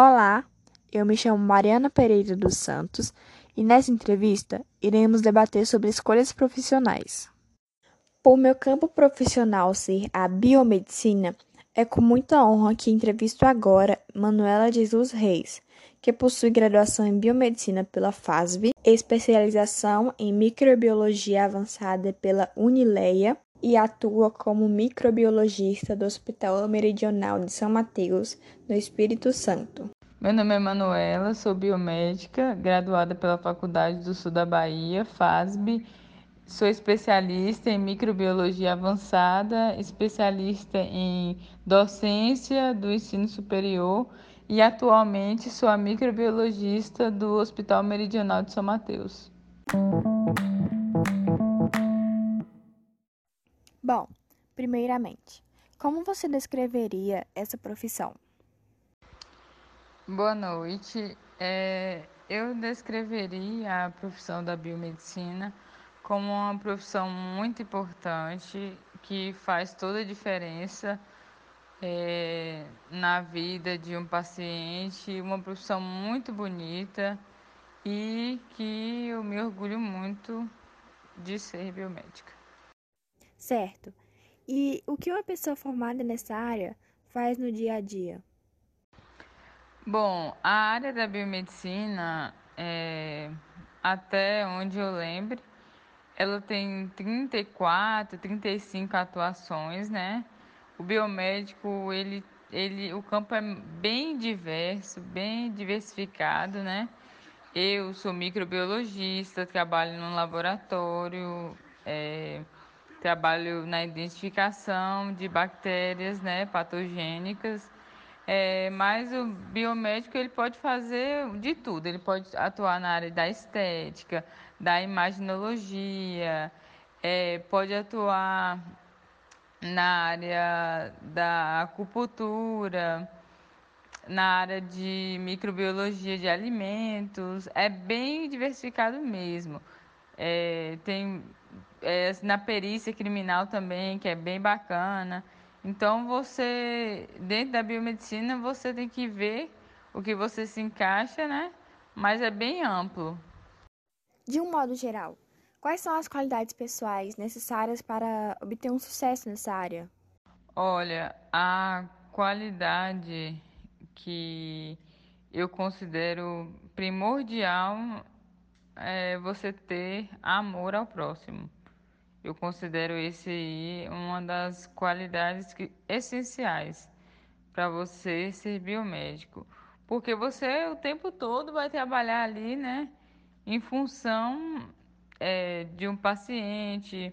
Olá, eu me chamo Mariana Pereira dos Santos e nessa entrevista iremos debater sobre escolhas profissionais. Por meu campo profissional ser a biomedicina, é com muita honra que entrevisto agora Manuela Jesus Reis, que possui graduação em biomedicina pela FASB, especialização em microbiologia avançada pela Unileia e atua como microbiologista do Hospital Meridional de São Mateus, no Espírito Santo. Meu nome é Manuela, sou biomédica, graduada pela Faculdade do Sul da Bahia, FASB. Sou especialista em microbiologia avançada, especialista em docência do ensino superior e atualmente sou a microbiologista do Hospital Meridional de São Mateus. Bom, primeiramente, como você descreveria essa profissão? Boa noite. É, eu descreveria a profissão da biomedicina como uma profissão muito importante que faz toda a diferença é, na vida de um paciente, uma profissão muito bonita e que eu me orgulho muito de ser biomédica. Certo. E o que uma pessoa formada nessa área faz no dia a dia? Bom, a área da biomedicina, é, até onde eu lembro, ela tem 34, 35 atuações, né? O biomédico, ele, ele, o campo é bem diverso, bem diversificado, né? Eu sou microbiologista, trabalho no laboratório, é, trabalho na identificação de bactérias né, patogênicas, é, mas o biomédico ele pode fazer de tudo, ele pode atuar na área da estética, da imaginologia, é, pode atuar na área da acupuntura, na área de microbiologia de alimentos, é bem diversificado mesmo. É, tem é, na perícia criminal também, que é bem bacana. Então você, dentro da biomedicina, você tem que ver o que você se encaixa, né? Mas é bem amplo. De um modo geral, quais são as qualidades pessoais necessárias para obter um sucesso nessa área? Olha, a qualidade que eu considero primordial é você ter amor ao próximo. Eu considero esse aí uma das qualidades que, essenciais para você ser biomédico. Porque você o tempo todo vai trabalhar ali, né? Em função é, de um paciente,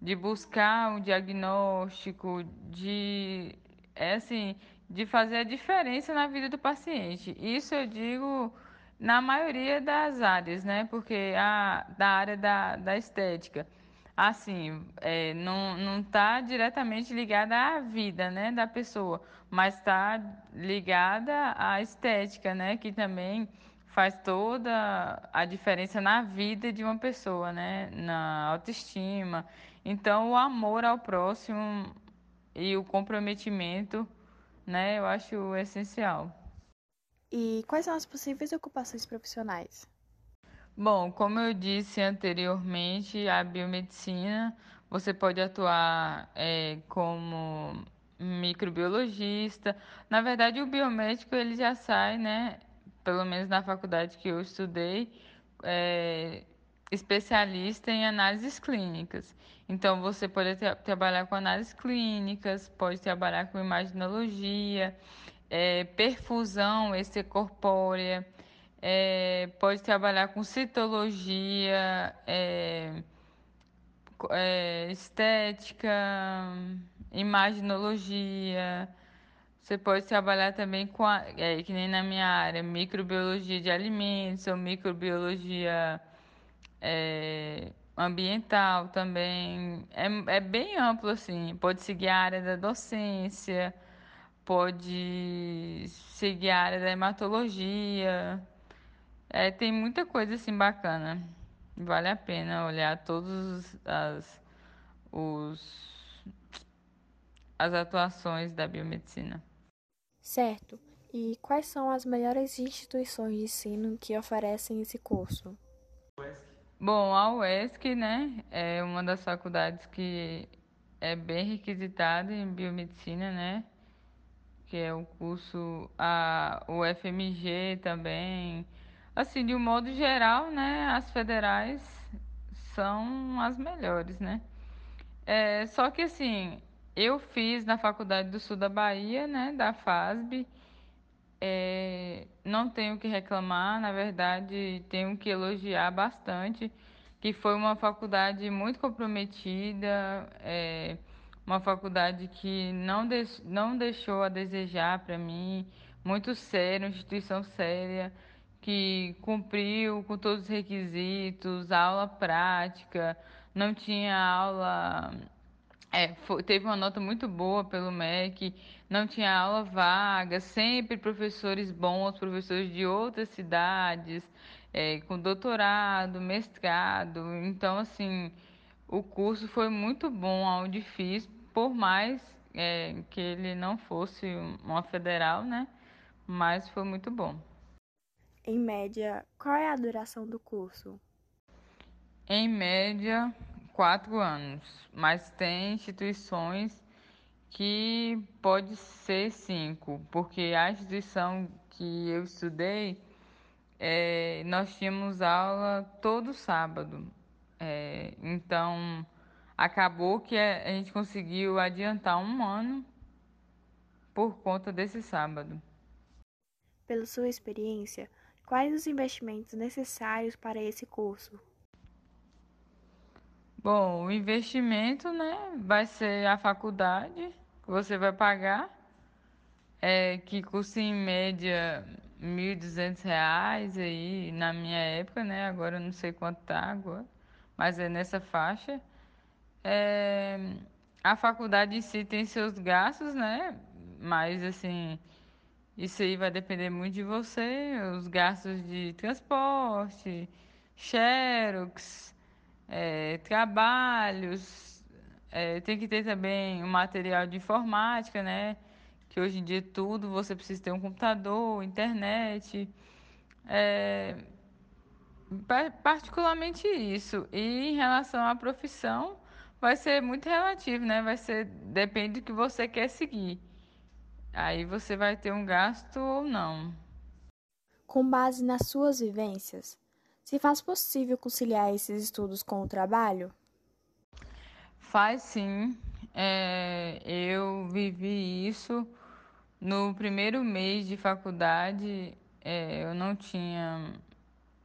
de buscar um diagnóstico, de, é assim, de fazer a diferença na vida do paciente. Isso eu digo na maioria das áreas, né? Porque a da área da, da estética assim, é, não está diretamente ligada à vida né, da pessoa, mas está ligada à estética, né, que também faz toda a diferença na vida de uma pessoa, né, na autoestima. Então, o amor ao próximo e o comprometimento, né, eu acho essencial. E quais são as possíveis ocupações profissionais? Bom, como eu disse anteriormente, a biomedicina você pode atuar é, como microbiologista. Na verdade, o biomédico ele já sai, né? Pelo menos na faculdade que eu estudei, é, especialista em análises clínicas. Então, você pode tra trabalhar com análises clínicas, pode trabalhar com imaginologia, é, perfusão extracorpórea é, pode trabalhar com citologia, é, é, estética, imaginologia. Você pode trabalhar também com, a, é, que nem na minha área, microbiologia de alimentos ou microbiologia é, ambiental também. É, é bem amplo, assim. Pode seguir a área da docência, pode seguir a área da hematologia. É, tem muita coisa assim bacana. Vale a pena olhar todos as, os, as atuações da biomedicina. Certo. E quais são as melhores instituições de ensino que oferecem esse curso? Bom, a UESC, né, é uma das faculdades que é bem requisitada em biomedicina, né, que é o curso, a UFMG também. Assim, de um modo geral, né, as federais são as melhores, né. É, só que assim, eu fiz na Faculdade do Sul da Bahia, né, da FASB, é, não tenho que reclamar, na verdade, tenho que elogiar bastante, que foi uma faculdade muito comprometida, é, uma faculdade que não, de, não deixou a desejar para mim, muito séria, uma instituição séria, que cumpriu com todos os requisitos, aula prática, não tinha aula é, foi, teve uma nota muito boa pelo MEC, não tinha aula vaga, sempre professores bons, professores de outras cidades, é, com doutorado, mestrado. Então, assim, o curso foi muito bom onde fiz, por mais é, que ele não fosse uma federal, né? Mas foi muito bom. Em média, qual é a duração do curso? Em média, quatro anos, mas tem instituições que pode ser cinco, porque a instituição que eu estudei, é, nós tínhamos aula todo sábado. É, então, acabou que a gente conseguiu adiantar um ano por conta desse sábado. Pela sua experiência, quais os investimentos necessários para esse curso? Bom, o investimento, né, vai ser a faculdade que você vai pagar, é, que custa em média R$ 1.200 aí na minha época, né? Agora eu não sei quanto tá agora, mas é nessa faixa. É, a faculdade em si tem seus gastos, né? Mas assim, isso aí vai depender muito de você, os gastos de transporte, xerox, é, trabalhos, é, tem que ter também um material de informática, né? Que hoje em dia tudo você precisa ter um computador, internet. É, particularmente isso. E em relação à profissão, vai ser muito relativo, né? Vai ser depende do que você quer seguir. Aí você vai ter um gasto ou não. Com base nas suas vivências, se faz possível conciliar esses estudos com o trabalho? Faz sim. É, eu vivi isso no primeiro mês de faculdade. É, eu não tinha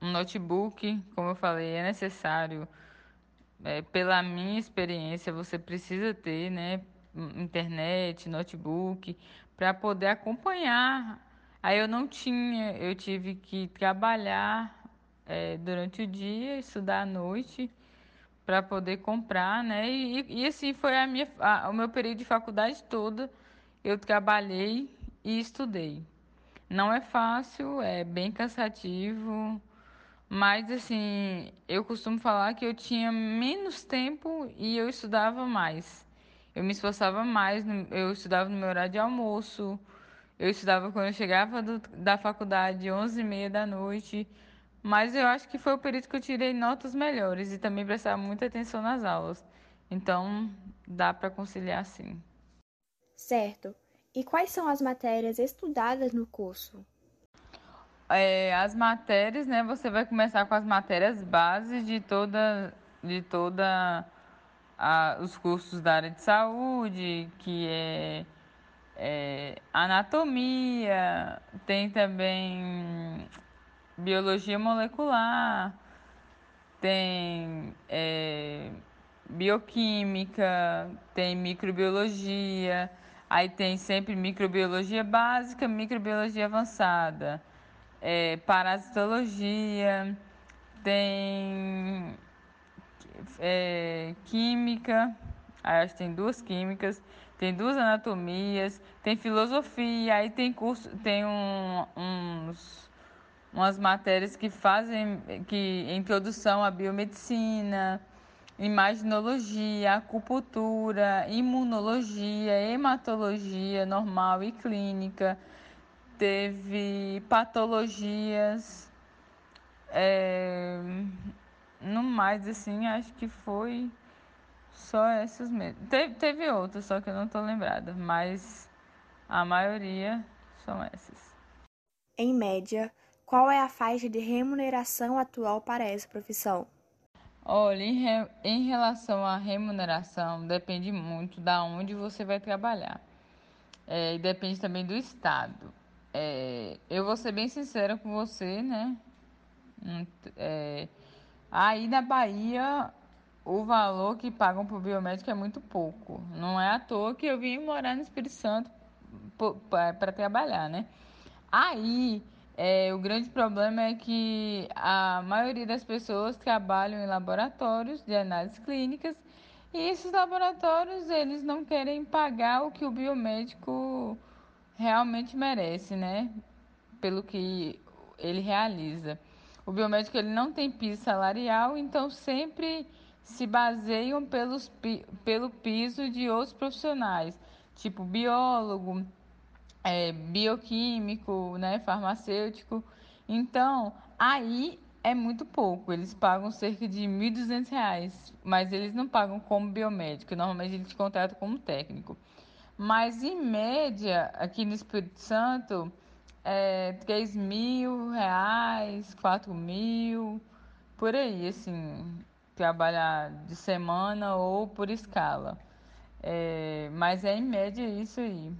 um notebook, como eu falei, é necessário. É, pela minha experiência, você precisa ter, né, internet, notebook, para poder acompanhar. Aí eu não tinha, eu tive que trabalhar é, durante o dia, estudar à noite para poder comprar, né? E, e assim foi a minha, a, o meu período de faculdade todo. Eu trabalhei e estudei. Não é fácil, é bem cansativo, mas assim, eu costumo falar que eu tinha menos tempo e eu estudava mais. Eu me esforçava mais, eu estudava no meu horário de almoço, eu estudava quando eu chegava do, da faculdade, 11h30 da noite, mas eu acho que foi o período que eu tirei notas melhores e também prestava muita atenção nas aulas. Então, dá para conciliar sim. Certo. E quais são as matérias estudadas no curso? É, as matérias, né? Você vai começar com as matérias bases de toda, de toda a, os cursos da área de saúde, que é, é anatomia, tem também biologia molecular, tem é, bioquímica, tem microbiologia, aí tem sempre microbiologia básica, microbiologia avançada, é, parasitologia, tem é, química, acho que tem duas químicas, tem duas anatomias, tem filosofia, aí tem curso, tem um, uns umas matérias que fazem que introdução à biomedicina, imaginologia, acupuntura, imunologia, hematologia normal e clínica. Teve patologias. É, no mais, assim, acho que foi só essas mesmo. Teve, teve outras, só que eu não tô lembrada, mas a maioria são essas. Em média, qual é a faixa de remuneração atual para essa profissão? Olha, em, re, em relação à remuneração, depende muito da onde você vai trabalhar. É, e depende também do estado. É, eu vou ser bem sincera com você, né? É, aí na Bahia, o valor que pagam por biomédico é muito pouco. Não é à toa que eu vim morar no Espírito Santo para trabalhar, né? Aí, é, o grande problema é que a maioria das pessoas trabalham em laboratórios de análises clínicas e esses laboratórios eles não querem pagar o que o biomédico realmente merece, né? Pelo que ele realiza. O biomédico ele não tem piso salarial, então sempre se baseiam pelos, pelo piso de outros profissionais, tipo biólogo, é, bioquímico, né, farmacêutico. Então, aí é muito pouco. Eles pagam cerca de R$ 1.200, mas eles não pagam como biomédico. Normalmente eles contratam como técnico. Mas, em média, aqui no Espírito Santo, é R$ mil reais, R$ mil, por aí, assim, trabalhar de semana ou por escala. É, mas é em média isso aí.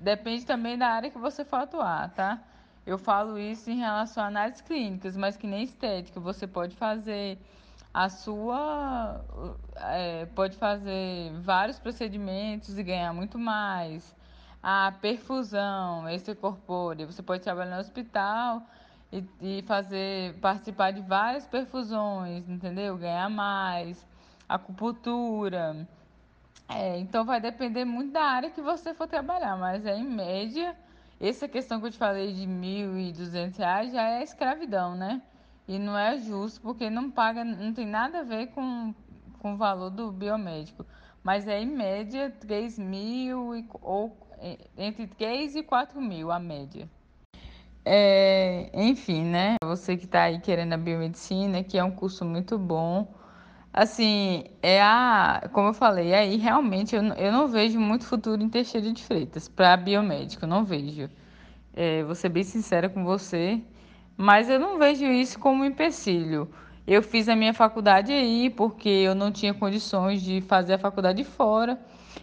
Depende também da área que você for atuar, tá? Eu falo isso em relação a análises clínicas, mas que nem estética. Você pode fazer a sua. É, pode fazer vários procedimentos e ganhar muito mais. A perfusão extracorpórea. Você pode trabalhar no hospital e, e fazer. participar de várias perfusões, entendeu? Ganhar mais. Acupuntura é, então vai depender muito da área que você for trabalhar, mas é em média, essa questão que eu te falei de R$ 1.200 já é escravidão, né? E não é justo, porque não paga, não tem nada a ver com, com o valor do biomédico. Mas é em média 3 mil ou é, entre 3 e 4 mil a média. É, enfim, né? Você que está aí querendo a biomedicina, que é um curso muito bom Assim, é a. Como eu falei, aí realmente eu, eu não vejo muito futuro em Teixeira de Freitas para biomédico, não vejo. É, vou ser bem sincera com você, mas eu não vejo isso como um empecilho. Eu fiz a minha faculdade aí porque eu não tinha condições de fazer a faculdade fora.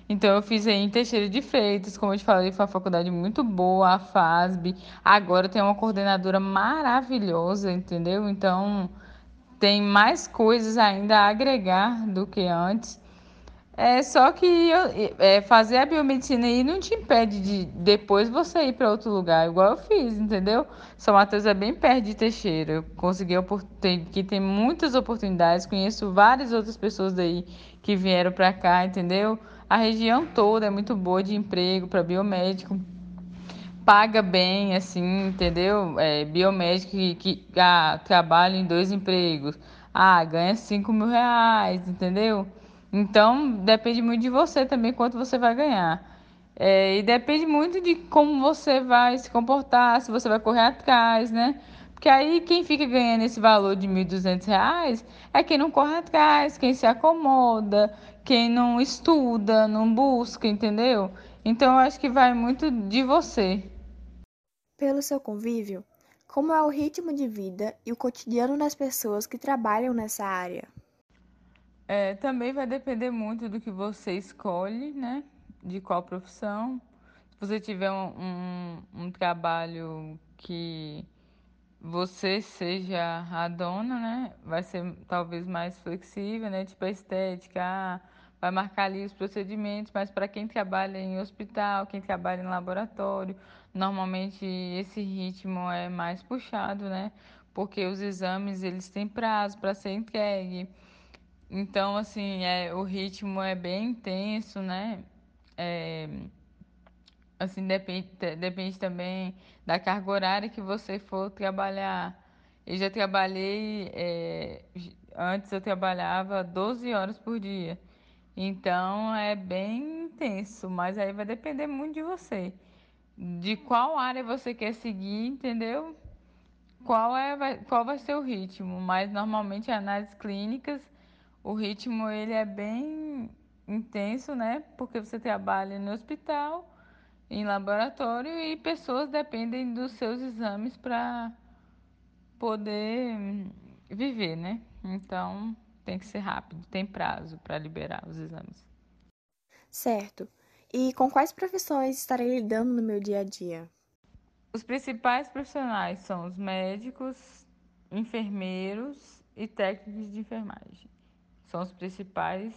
Então eu fiz aí em Teixeira de Freitas, como eu te falei, foi uma faculdade muito boa, a FASB. Agora tem uma coordenadora maravilhosa, entendeu? Então tem mais coisas ainda a agregar do que antes. É só que é, fazer a biomedicina aí não te impede de depois você ir para outro lugar, igual eu fiz, entendeu? São Mateus é bem perto de Teixeira. Eu consegui tem, que tem muitas oportunidades, conheço várias outras pessoas daí que vieram para cá, entendeu? A região toda é muito boa de emprego para biomédico paga bem, assim, entendeu? É, biomédico que, que ah, trabalha em dois empregos, ah, ganha 5 mil reais, entendeu? Então, depende muito de você também quanto você vai ganhar. É, e depende muito de como você vai se comportar, se você vai correr atrás, né? Porque aí quem fica ganhando esse valor de R$ 1.200 é quem não corre atrás, quem se acomoda, quem não estuda, não busca, entendeu? Então eu acho que vai muito de você pelo seu convívio, como é o ritmo de vida e o cotidiano das pessoas que trabalham nessa área? É, também vai depender muito do que você escolhe, né? De qual profissão. Se você tiver um, um, um trabalho que você seja a dona, né? Vai ser talvez mais flexível, né? Tipo a estética, ah, vai marcar ali os procedimentos, mas para quem trabalha em hospital, quem trabalha em laboratório, normalmente esse ritmo é mais puxado, né? Porque os exames eles têm prazo para ser entregue. Então, assim, é, o ritmo é bem intenso, né? É, assim, depende, depende também da carga horária que você for trabalhar. Eu já trabalhei, é, antes eu trabalhava 12 horas por dia. Então é bem intenso, mas aí vai depender muito de você. de qual área você quer seguir, entendeu? Qual, é, vai, qual vai ser o ritmo, mas normalmente análises clínicas, o ritmo ele é bem intenso, né? Porque você trabalha no hospital, em laboratório e pessoas dependem dos seus exames para poder viver, né? Então tem que ser rápido, tem prazo para liberar os exames. Certo. E com quais profissões estarei lidando no meu dia a dia? Os principais profissionais são os médicos, enfermeiros e técnicos de enfermagem. São os principais.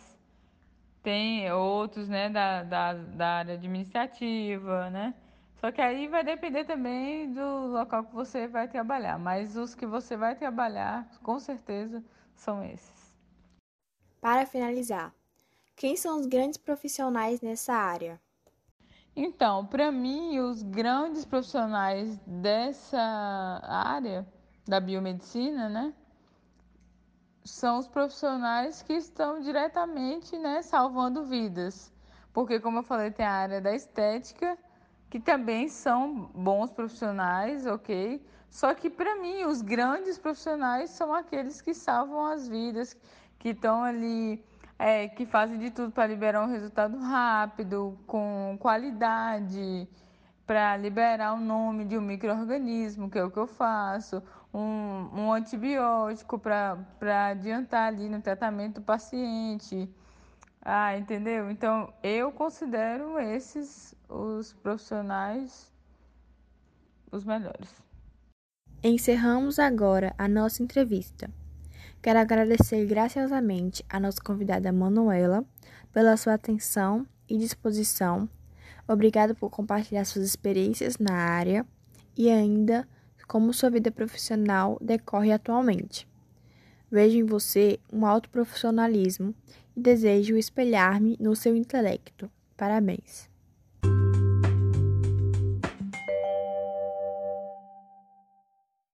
Tem outros, né, da, da, da área administrativa, né? Só que aí vai depender também do local que você vai trabalhar. Mas os que você vai trabalhar, com certeza, são esses. Para finalizar, quem são os grandes profissionais nessa área? Então, para mim, os grandes profissionais dessa área da biomedicina, né, são os profissionais que estão diretamente, né, salvando vidas. Porque, como eu falei, tem a área da estética, que também são bons profissionais, ok? Só que, para mim, os grandes profissionais são aqueles que salvam as vidas, que estão ali é, que fazem de tudo para liberar um resultado rápido, com qualidade, para liberar o nome de um microorganismo, que é o que eu faço, um, um antibiótico para adiantar ali no tratamento do paciente. Ah, entendeu? Então, eu considero esses os profissionais os melhores. Encerramos agora a nossa entrevista. Quero agradecer graciosamente a nossa convidada Manuela pela sua atenção e disposição. Obrigado por compartilhar suas experiências na área e ainda como sua vida profissional decorre atualmente. Vejo em você um alto profissionalismo e desejo espelhar-me no seu intelecto. Parabéns.